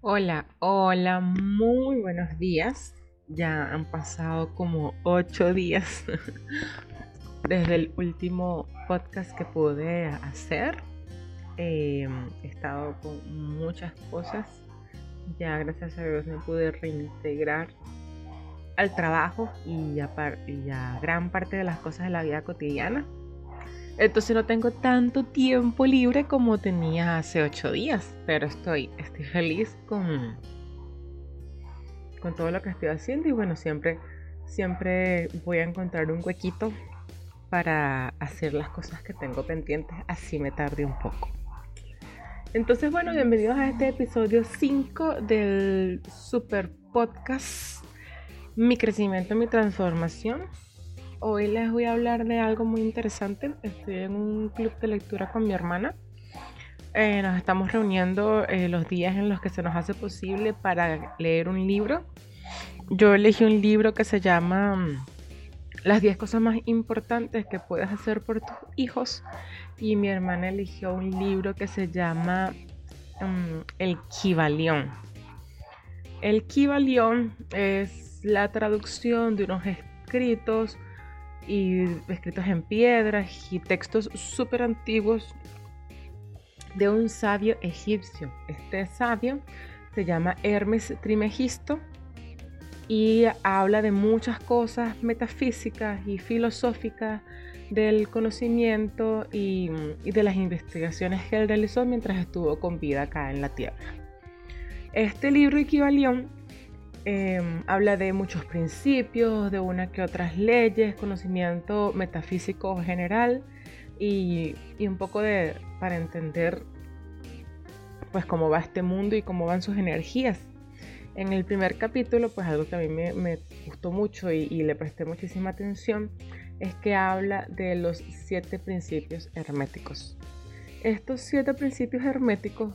Hola, hola, muy buenos días. Ya han pasado como ocho días desde el último podcast que pude hacer. Em, he estado con muchas cosas. Ya gracias a Dios me pude reintegrar al trabajo y a gran parte de las cosas de la vida cotidiana. Entonces no tengo tanto tiempo libre como tenía hace ocho días, pero estoy, estoy feliz con, con todo lo que estoy haciendo y bueno, siempre, siempre voy a encontrar un huequito para hacer las cosas que tengo pendientes, así me tarde un poco. Entonces, bueno, bienvenidos a este episodio 5 del super podcast Mi crecimiento, mi transformación. Hoy les voy a hablar de algo muy interesante. Estoy en un club de lectura con mi hermana. Eh, nos estamos reuniendo eh, los días en los que se nos hace posible para leer un libro. Yo elegí un libro que se llama mm, Las 10 cosas más importantes que puedes hacer por tus hijos. Y mi hermana eligió un libro que se llama mm, El Kibalión. El Kibalión es la traducción de unos escritos y escritos en piedras y textos súper antiguos de un sabio egipcio. Este sabio se llama Hermes Trimegisto y habla de muchas cosas metafísicas y filosóficas del conocimiento y, y, de las investigaciones que él realizó mientras estuvo con vida acá en la Tierra. Este libro Equivalión Em, habla de muchos principios, de una que otras leyes, conocimiento metafísico general y, un poco de para entender pues cómo va este mundo y cómo van sus energías. En el primer capítulo, pues algo que a mí me, gustó mucho y, y, le presté muchísima atención, es que habla de los siete principios herméticos. Estos siete principios herméticos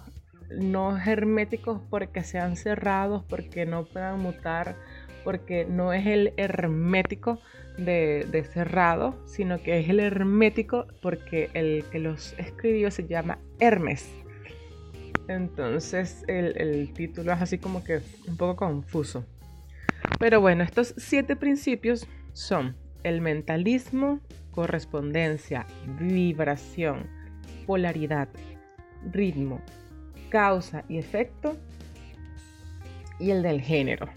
no herméticos porque sean cerrados, porque no puedan mutar, porque no es el hermético de, cerrado, sino que es el hermético porque el que los escribió se llama Hermes. Entonces el, el título es así como que un poco confuso. Pero bueno, estos siete principios son el mentalismo, correspondencia, vibración, polaridad, ritmo, causa y efecto y el del género.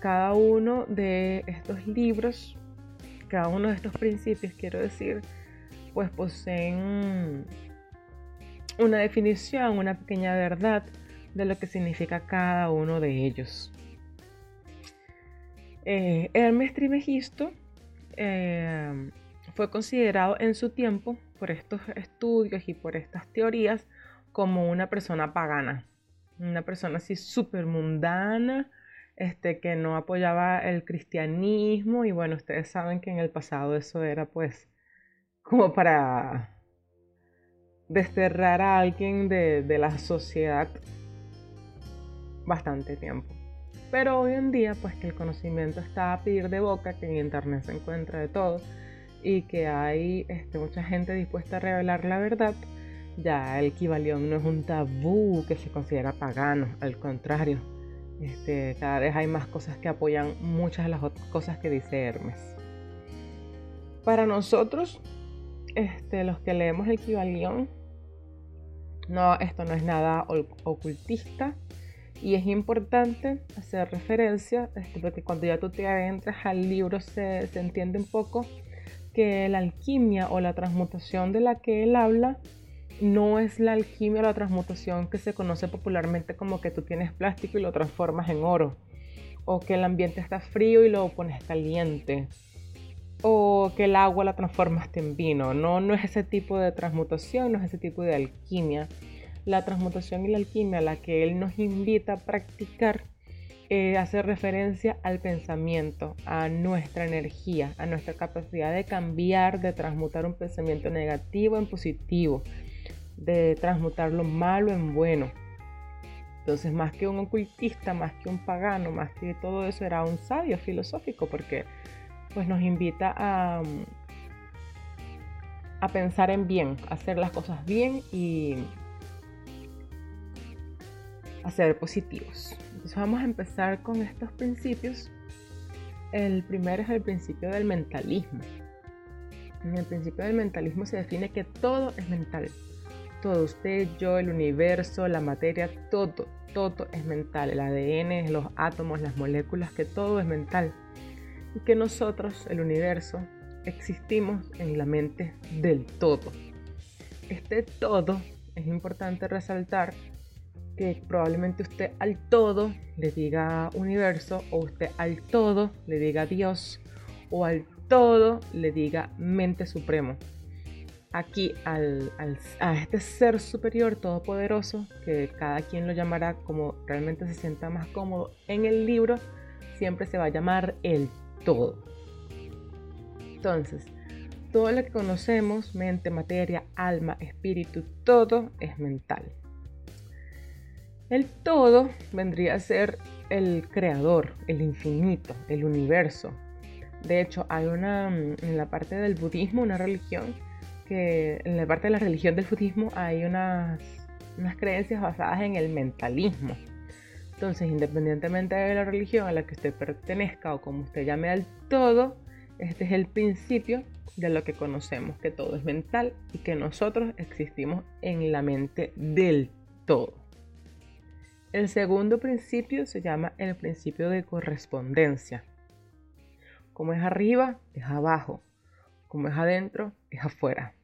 Cada uno de estos libros, cada uno de estos principios, quiero decir, pues poseen una definición, una pequeña verdad de lo que significa cada uno de ellos. Eh, Hermes Trimegisto eh, fue considerado en su tiempo por estos estudios y por estas teorías como una persona pagana, una persona así súper mundana, este, que no apoyaba el cristianismo y bueno, ustedes saben que en el pasado eso era pues como para desterrar a alguien de, de la sociedad bastante tiempo. Pero hoy en día, pues que el conocimiento está a pedir de boca, que en internet se encuentra de todo y que hay este, mucha gente dispuesta a revelar la verdad, ya el Kibalión no es un tabú que se considera pagano, al contrario, este, cada vez hay más cosas que apoyan muchas de las otras cosas que dice Hermes. Para nosotros, este, los que leemos el Kibalión, no, esto no es nada ocultista y es importante hacer referencia, este, porque cuando ya tú te adentras al libro se, se entiende un poco que la alquimia o la transmutación de la que él habla no es la alquimia o la transmutación que se conoce popularmente como que tú tienes plástico y lo transformas en oro, o que el ambiente está frío y lo pones caliente, o que el agua la transformaste en vino. No, no es ese tipo de transmutación, no es ese tipo de alquimia. La transmutación y la alquimia a la que él nos invita a practicar eh, hace referencia al pensamiento, a nuestra energía, a nuestra capacidad de cambiar, de transmutar un pensamiento negativo en positivo, de transmutar lo malo en bueno. Entonces, más que un ocultista, más que un pagano, más que todo eso, era un sabio filosófico, porque pues nos invita a, a pensar en bien, a hacer las cosas bien y, a ser positivos. Entonces vamos a empezar con estos principios. El primero es el principio del mentalismo. En el principio del mentalismo se define que todo es mental. Todo, usted, yo, el universo, la materia, todo, todo es mental. El ADN, los átomos, las moléculas, que todo es mental. Y que nosotros, el universo, existimos en la mente del todo. Este todo es importante resaltar que probablemente usted al todo le diga universo o usted al todo le diga Dios o al todo le diga mente supremo. Aquí al, a este ser superior todopoderoso, que cada quien lo llamará como realmente se sienta más cómodo en el libro, siempre se va a llamar el todo. Entonces, todo lo que conocemos, mente, materia, alma, espíritu, todo es mental. El todo vendría a ser el creador, el infinito, el universo. De hecho, hay una, en la parte del budismo, una religión, que en la parte de la religión del budismo hay unas, unas creencias basadas en el mentalismo. Entonces, independientemente de la religión a la que usted pertenezca o como usted llame al todo, este es el principio de lo que conocemos, que todo es mental y que nosotros existimos en la mente del todo. El segundo principio se llama el principio de correspondencia. Como es arriba, es abajo. Como es adentro, es afuera.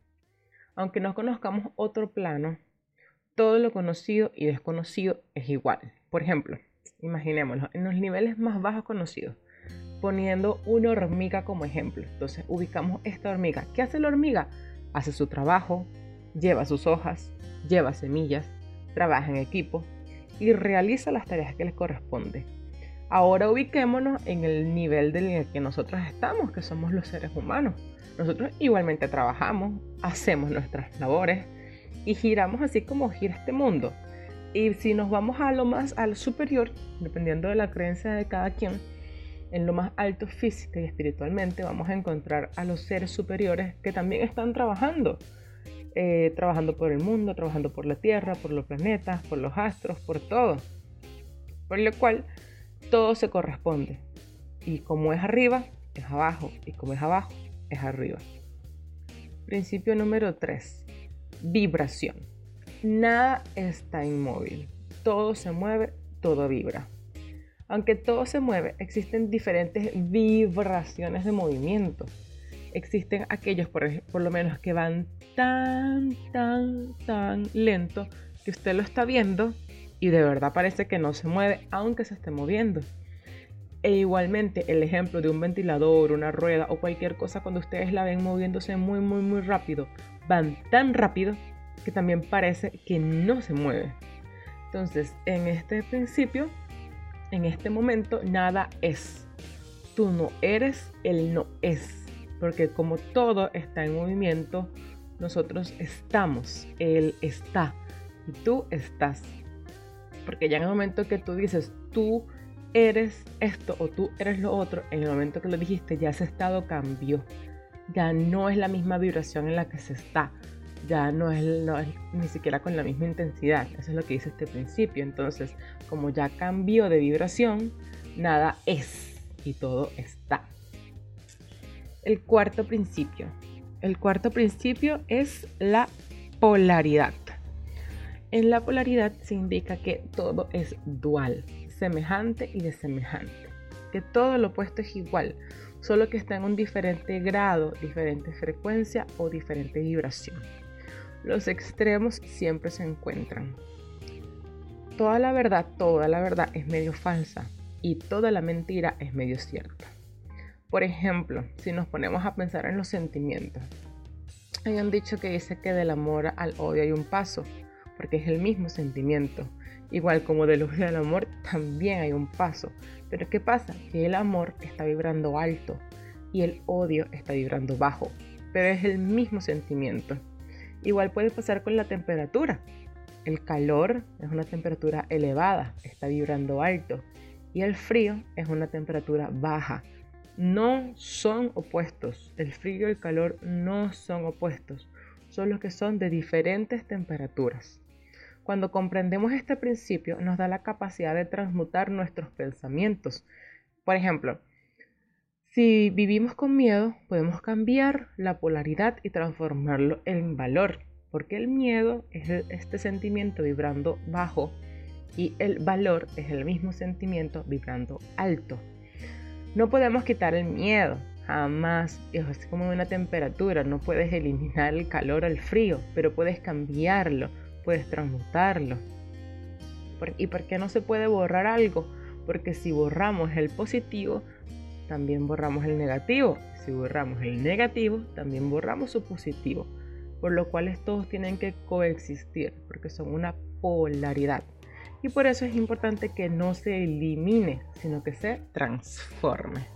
Aunque no conozcamos otro plano, todo lo conocido y desconocido es igual. Por ejemplo, imaginémoslo, en los niveles más bajos conocidos, poniendo una hormiga como ejemplo. Entonces ubicamos esta hormiga. ¿Qué hace la hormiga? Hace su trabajo, lleva sus hojas, lleva semillas, trabaja en equipo, y realiza las tareas que les corresponde. Ahora ubiquémonos en el nivel del que nosotros estamos, que somos los seres humanos. Nosotros igualmente trabajamos, hacemos nuestras labores y giramos así como gira este mundo. Y si nos vamos a lo más al superior, dependiendo de la creencia de cada quien, en lo más alto física y espiritualmente, vamos a encontrar a los seres superiores que también están trabajando eh, trabajando por el mundo, trabajando por la Tierra, por los planetas, por los astros, por todo. Por lo cual todo se corresponde. Y como es arriba, es abajo. Y como es abajo, es arriba. Principio número 3. Vibración. Nada está inmóvil. Todo se mueve, todo vibra. Aunque todo se mueve, existen diferentes vibraciones de movimiento existen aquellos, por, por lo menos, que van tan, tan, tan lento que usted lo está viendo y de verdad parece que no se mueve, aunque se esté moviendo. E igualmente el ejemplo de un ventilador, una rueda o cualquier cosa cuando ustedes la ven moviéndose muy, muy, muy rápido, van tan rápido que también parece que no se mueve. Entonces, en este principio, en este momento, nada es. Tú no eres, él no es porque como todo está en movimiento, nosotros estamos, Él está y tú estás. Porque ya en el momento que tú dices, tú eres esto o tú eres lo otro, en el momento que lo dijiste ya ese estado cambió. Ya no es la misma vibración en la que se está. Ya no es, no es ni siquiera con la misma intensidad. Eso es lo que dice este principio. Entonces, como ya cambió de vibración, nada es y todo está. El cuarto principio. El cuarto principio es la polaridad. En la polaridad se indica que todo es dual, semejante y desemejante. Que todo lo opuesto es igual, solo que está en un diferente grado, diferente frecuencia o diferente vibración. Los extremos siempre se encuentran. Toda la verdad, toda la verdad es medio falsa y toda la mentira es medio cierta. Por ejemplo, si nos ponemos a pensar en los sentimientos, hay un dicho que dice que del amor al odio hay un paso, porque es el mismo sentimiento. Igual como del odio al amor también hay un paso. Pero ¿qué pasa? Que el amor está vibrando alto y el odio está vibrando bajo. Pero es el mismo sentimiento. Igual puede pasar con la temperatura. El calor es una temperatura elevada, está vibrando alto. Y el frío es una temperatura baja, no son opuestos. El frío y el calor no son opuestos, solo que son de diferentes temperaturas. Cuando comprendemos este principio, nos da la capacidad de transmutar nuestros pensamientos. Por ejemplo, si vivimos con miedo, podemos cambiar la polaridad y transformarlo en valor, porque el miedo es este sentimiento vibrando bajo y el valor es el mismo sentimiento vibrando alto. No podemos quitar el miedo, jamás. Es como una temperatura, no puedes eliminar el calor al frío, pero puedes cambiarlo, puedes transmutarlo. ¿Y por qué no se puede borrar algo? Porque si borramos el positivo, también borramos el negativo. Si borramos el negativo, también borramos su positivo. Por lo cual todos tienen que coexistir, porque son una polaridad. Y por eso es importante que no se elimine, sino que se transforme.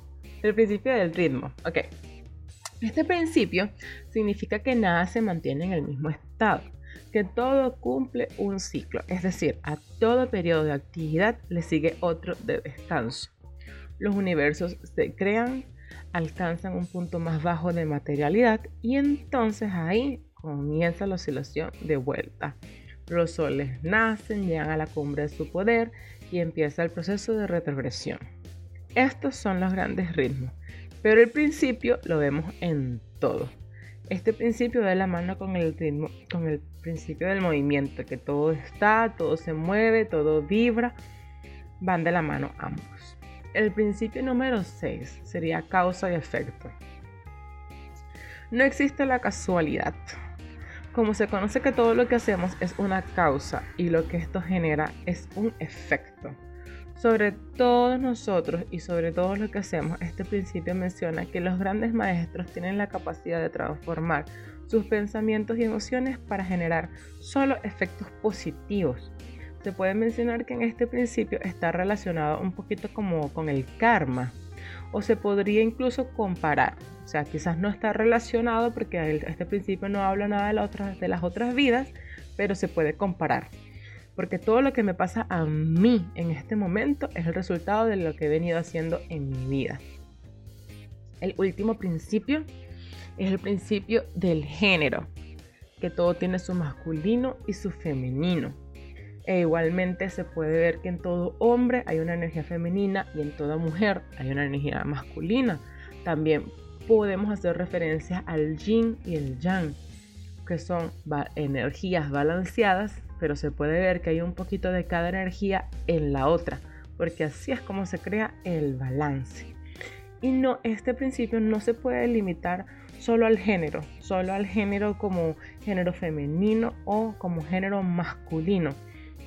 El principio del ritmo. Ok. Este principio significa que nada se mantiene en el mismo estado, que todo cumple un ciclo, es decir, a todo periodo de actividad le sigue otro de descanso. Los universos se crean, alcanzan un punto más bajo de materialidad y entonces ahí comienza la oscilación de vuelta. Los soles nacen, llegan a la cumbre de su poder y empieza el proceso de retrogresión. Estos son los grandes ritmos, pero el principio lo vemos en todo. Este principio da la mano con el ritmo, con el principio del movimiento, que todo está, todo se mueve, todo vibra, van de la mano ambos. El principio número 6 sería causa y efecto. No existe la casualidad. Como se conoce que todo lo que hacemos es una causa y lo que esto genera es un efecto. Sobre todos nosotros y sobre todo lo que hacemos, este principio menciona que los grandes maestros tienen la capacidad de transformar sus pensamientos y emociones para generar solo efectos positivos. Se puede mencionar que en este principio está relacionado un poquito como con el karma o se podría incluso comparar. O sea, quizás no está relacionado porque este principio no habla nada de, de las otras vidas, pero se puede comparar. Porque todo lo que me pasa a mí en este momento es el resultado de lo que he venido haciendo en mi vida. El último principio es el principio del género, que todo tiene su masculino y su femenino. E igualmente se puede ver que en todo hombre hay una energía femenina y en toda mujer hay una energía masculina. También podemos hacer referencia al yin y el yang, que son energías balanceadas, pero se puede ver que hay un poquito de cada energía en la otra, porque así es como se crea el balance. Y no, este principio no se puede limitar solo al género, solo al género como género femenino o como género masculino.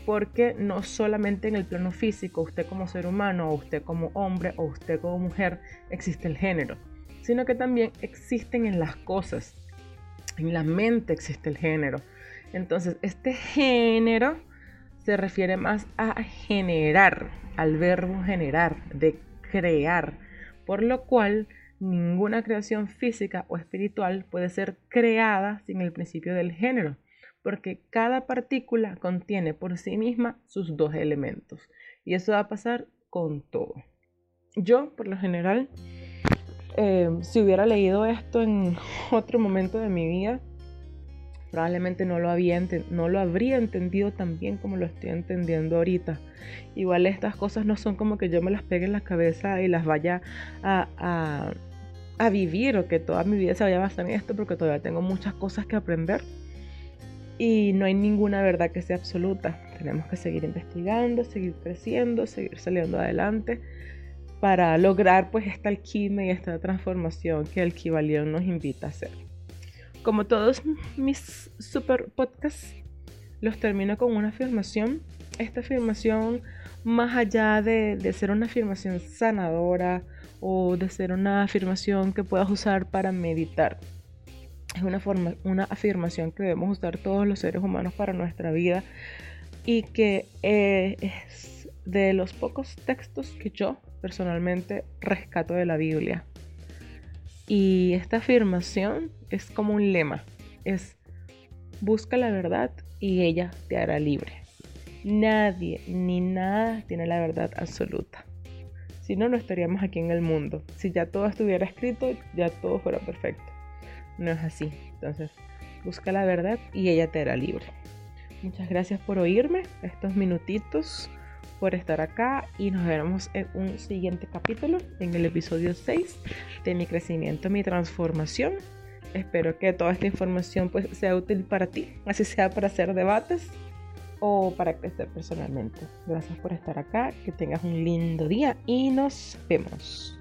Porque no solamente en el plano físico, usted como ser humano, o usted como hombre, o usted como mujer, existe el género, sino que también existen en las cosas, en la mente existe el género. Entonces, este género se refiere más a generar, al verbo generar, de crear, por lo cual ninguna creación física o espiritual puede ser creada sin el principio del género porque cada partícula contiene por sí misma sus dos elementos. Y eso va a pasar con todo. Yo, por lo general, eh, si hubiera leído esto en otro momento de mi vida, probablemente no lo, habría entendido tan bien como lo estoy entendiendo ahorita. Igual estas cosas no son como que yo me las pegue en la cabeza y las vaya a, a vivir o que toda mi vida se vaya a basar en esto porque todavía tengo muchas cosas que aprender y no hay ninguna verdad que sea absoluta. Tenemos que seguir investigando, seguir creciendo, seguir saliendo adelante para lograr pues esta alquimia y esta transformación que el Kibalión nos invita a hacer. Como todos mis super podcasts, los termino con una afirmación. Esta afirmación, más allá de, de ser una afirmación sanadora o de ser una afirmación que puedas usar para meditar, es una, forma, una afirmación que debemos usar todos los seres humanos para nuestra vida y que eh, es de los pocos textos que yo personalmente rescato de la Biblia. Y esta afirmación es como un lema, es busca la verdad y ella te hará libre. Nadie ni nada tiene la verdad absoluta. Si no, no estaríamos aquí en el mundo. Si ya todo estuviera escrito, ya todo fuera perfecto no es así. Entonces, busca la verdad y ella te hará libre. Muchas gracias por oírme estos minutitos, por estar acá y nos veremos en un siguiente capítulo, en el episodio 6 de mi crecimiento, mi transformación. Espero que toda esta información pues, sea útil para ti, así sea para hacer debates o para crecer personalmente. Gracias por estar acá, que tengas un lindo día y nos vemos.